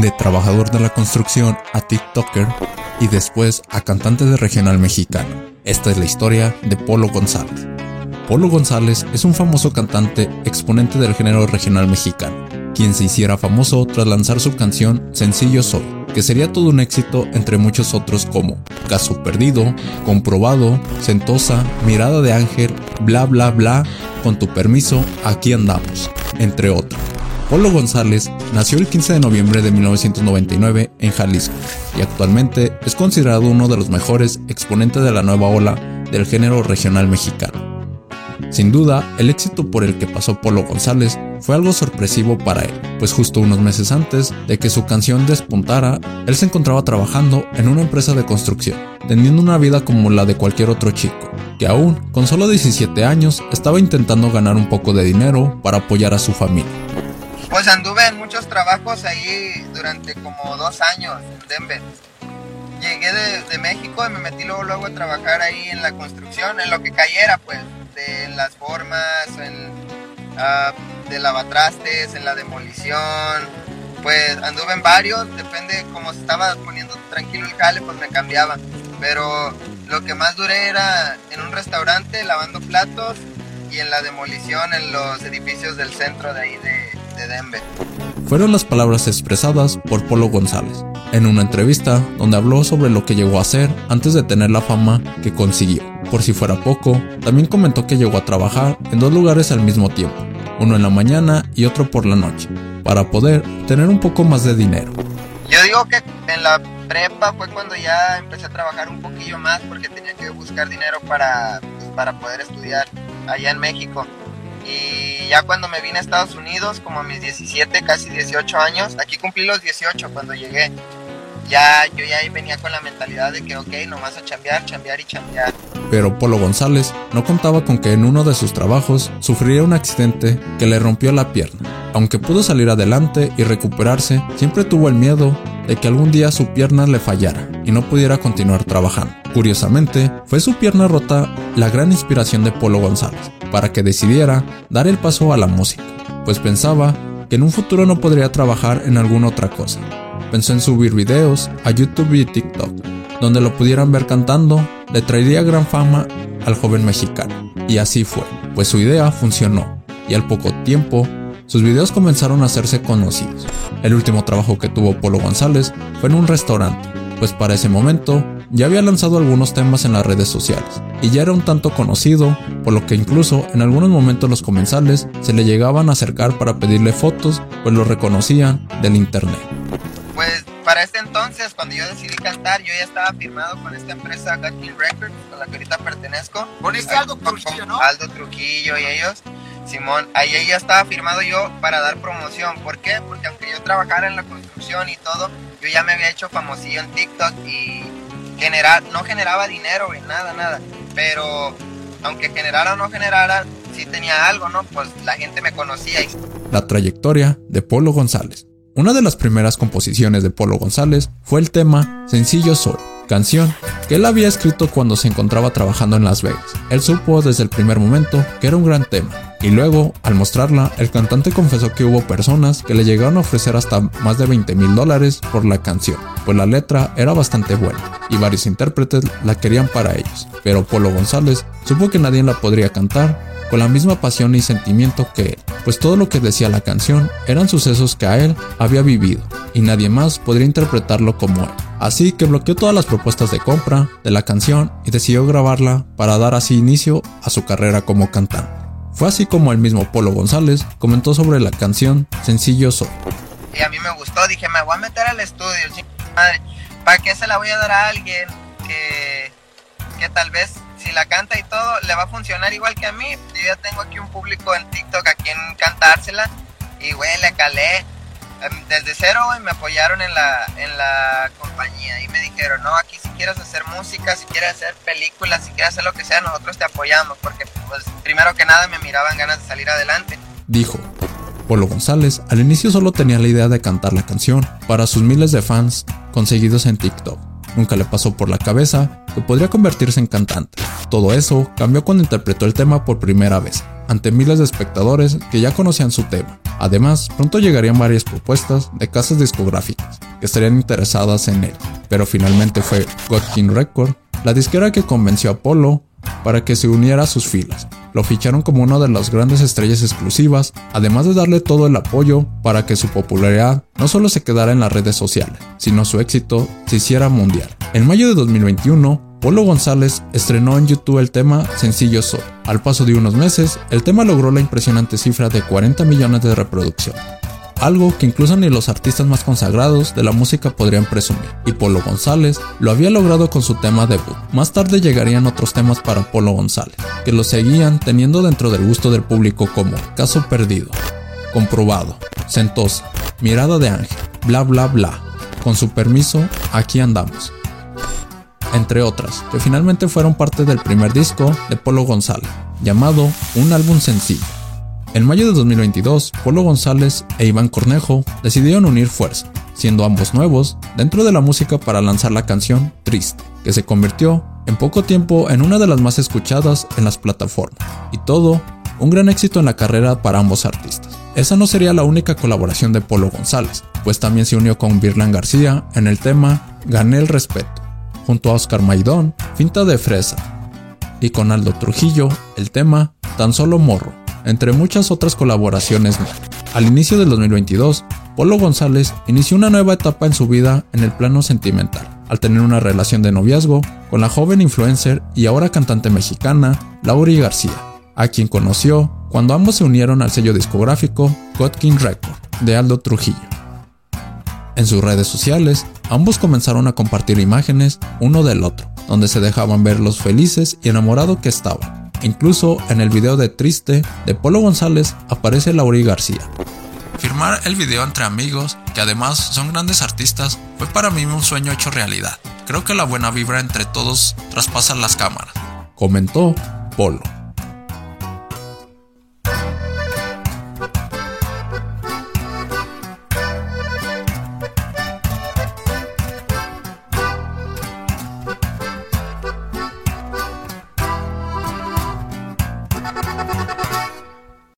De trabajador de la construcción a TikToker y después a cantante de regional mexicano. Esta es la historia de Polo González. Polo González es un famoso cantante exponente del género regional mexicano, quien se hiciera famoso tras lanzar su canción Sencillo Soy, que sería todo un éxito entre muchos otros como Caso Perdido, Comprobado, Sentosa, Mirada de Ángel, Bla Bla Bla, Con tu permiso, Aquí andamos, entre otros. Polo González nació el 15 de noviembre de 1999 en Jalisco y actualmente es considerado uno de los mejores exponentes de la nueva ola del género regional mexicano. Sin duda, el éxito por el que pasó Polo González fue algo sorpresivo para él, pues justo unos meses antes de que su canción despuntara, él se encontraba trabajando en una empresa de construcción, teniendo una vida como la de cualquier otro chico, que aún, con solo 17 años, estaba intentando ganar un poco de dinero para apoyar a su familia. Pues anduve en muchos trabajos ahí durante como dos años en Denver. Llegué de, México y me metí luego, luego a trabajar ahí en la construcción, en lo que cayera, pues, de, en las formas, en, uh, de lavatrastes, en la demolición. Pues anduve en varios, depende como se estaba poniendo tranquilo el jale, pues me cambiaba. Pero lo que más duré era en un restaurante lavando platos y en la demolición en los edificios del centro de ahí de, Denver. Fueron las palabras expresadas por Polo González en una entrevista donde habló sobre lo que llegó a hacer antes de tener la fama que consiguió. Por si fuera poco, también comentó que llegó a trabajar en dos lugares al mismo tiempo, uno en la mañana y otro por la noche, para poder tener un poco más de dinero. Yo digo que en la prepa fue cuando ya empecé a trabajar un poquillo más porque tenía que buscar dinero para, pues, para poder estudiar allá en México. Y ya cuando me vine a Estados Unidos, como a mis 17, casi 18 años, aquí cumplí los 18 cuando llegué. Ya, yo ya venía con la mentalidad de que, ok, nomás a chambear, chambear y chambear. Pero Polo González no contaba con que en uno de sus trabajos sufriría un accidente que le rompió la pierna. Aunque pudo salir adelante y recuperarse, siempre tuvo el miedo de que algún día su pierna le fallara y no pudiera continuar trabajando. Curiosamente, fue su pierna rota la gran inspiración de Polo González para que decidiera dar el paso a la música, pues pensaba que en un futuro no podría trabajar en alguna otra cosa. Pensó en subir videos a YouTube y TikTok, donde lo pudieran ver cantando, le traería gran fama al joven mexicano. Y así fue, pues su idea funcionó, y al poco tiempo, sus videos comenzaron a hacerse conocidos. El último trabajo que tuvo Polo González fue en un restaurante, pues para ese momento ya había lanzado algunos temas en las redes sociales y ya era un tanto conocido, por lo que incluso en algunos momentos los comensales se le llegaban a acercar para pedirle fotos, pues lo reconocían del internet. Pues para este entonces, cuando yo decidí cantar, yo ya estaba firmado con esta empresa Got Records, con la que ahorita pertenezco. Con este Aldo Trujillo, ¿no? Aldo Trujillo y ellos. Simón, ahí ya estaba firmado yo para dar promoción. ¿Por qué? Porque aunque yo trabajara en la construcción y todo, yo ya me había hecho famosillo en TikTok y generar, no generaba dinero, y nada, nada. Pero aunque generara o no generara, sí tenía algo, ¿no? Pues la gente me conocía. La trayectoria de Polo González. Una de las primeras composiciones de Polo González fue el tema Sencillo Sol canción que él había escrito cuando se encontraba trabajando en Las Vegas. Él supo desde el primer momento que era un gran tema, y luego, al mostrarla, el cantante confesó que hubo personas que le llegaron a ofrecer hasta más de 20 mil dólares por la canción, pues la letra era bastante buena, y varios intérpretes la querían para ellos, pero Polo González supo que nadie la podría cantar con la misma pasión y sentimiento que él, pues todo lo que decía la canción eran sucesos que a él había vivido, y nadie más podría interpretarlo como él. Así que bloqueó todas las propuestas de compra de la canción y decidió grabarla para dar así inicio a su carrera como cantante. Fue así como el mismo Polo González comentó sobre la canción Sencillo Soy. Y a mí me gustó, dije, me voy a meter al estudio, madre, ¿para qué se la voy a dar a alguien que, que tal vez si la canta y todo le va a funcionar igual que a mí? Yo ya tengo aquí un público en TikTok a quien cantársela y güey, le calé desde cero, me apoyaron en la, en la compañía y me dijeron, no, aquí si quieres hacer música, si quieres hacer películas, si quieres hacer lo que sea, nosotros te apoyamos, porque pues primero que nada me miraban ganas de salir adelante. Dijo. Polo González al inicio solo tenía la idea de cantar la canción para sus miles de fans conseguidos en TikTok. Nunca le pasó por la cabeza que podría convertirse en cantante. Todo eso cambió cuando interpretó el tema por primera vez ante miles de espectadores que ya conocían su tema. Además, pronto llegarían varias propuestas de casas discográficas que estarían interesadas en él, pero finalmente fue God King Record la disquera que convenció a Polo para que se uniera a sus filas. Lo ficharon como una de las grandes estrellas exclusivas, además de darle todo el apoyo para que su popularidad no solo se quedara en las redes sociales, sino su éxito se hiciera mundial. En mayo de 2021, Polo González estrenó en YouTube el tema Sencillo Soy. Al paso de unos meses, el tema logró la impresionante cifra de 40 millones de reproducciones, algo que incluso ni los artistas más consagrados de la música podrían presumir, y Polo González lo había logrado con su tema debut. Más tarde llegarían otros temas para Polo González, que lo seguían teniendo dentro del gusto del público como Caso Perdido, Comprobado, Sentosa, Mirada de Ángel, Bla Bla Bla. Con su permiso, aquí andamos entre otras, que finalmente fueron parte del primer disco de Polo González, llamado Un álbum sencillo. En mayo de 2022, Polo González e Iván Cornejo decidieron unir fuerzas, siendo ambos nuevos dentro de la música para lanzar la canción Triste, que se convirtió en poco tiempo en una de las más escuchadas en las plataformas, y todo un gran éxito en la carrera para ambos artistas. Esa no sería la única colaboración de Polo González, pues también se unió con Virlan García en el tema Gané el respeto, junto a Oscar Maidón, Finta de Fresa, y con Aldo Trujillo, el tema Tan Solo Morro, entre muchas otras colaboraciones Al inicio del 2022, Polo González inició una nueva etapa en su vida en el plano sentimental, al tener una relación de noviazgo con la joven influencer y ahora cantante mexicana Lauri García, a quien conoció cuando ambos se unieron al sello discográfico God King Record de Aldo Trujillo. En sus redes sociales, ambos comenzaron a compartir imágenes uno del otro, donde se dejaban ver los felices y enamorados que estaban. Incluso en el video de Triste de Polo González aparece Lauri García. Firmar el video entre amigos, que además son grandes artistas, fue para mí un sueño hecho realidad. Creo que la buena vibra entre todos traspasa las cámaras, comentó Polo.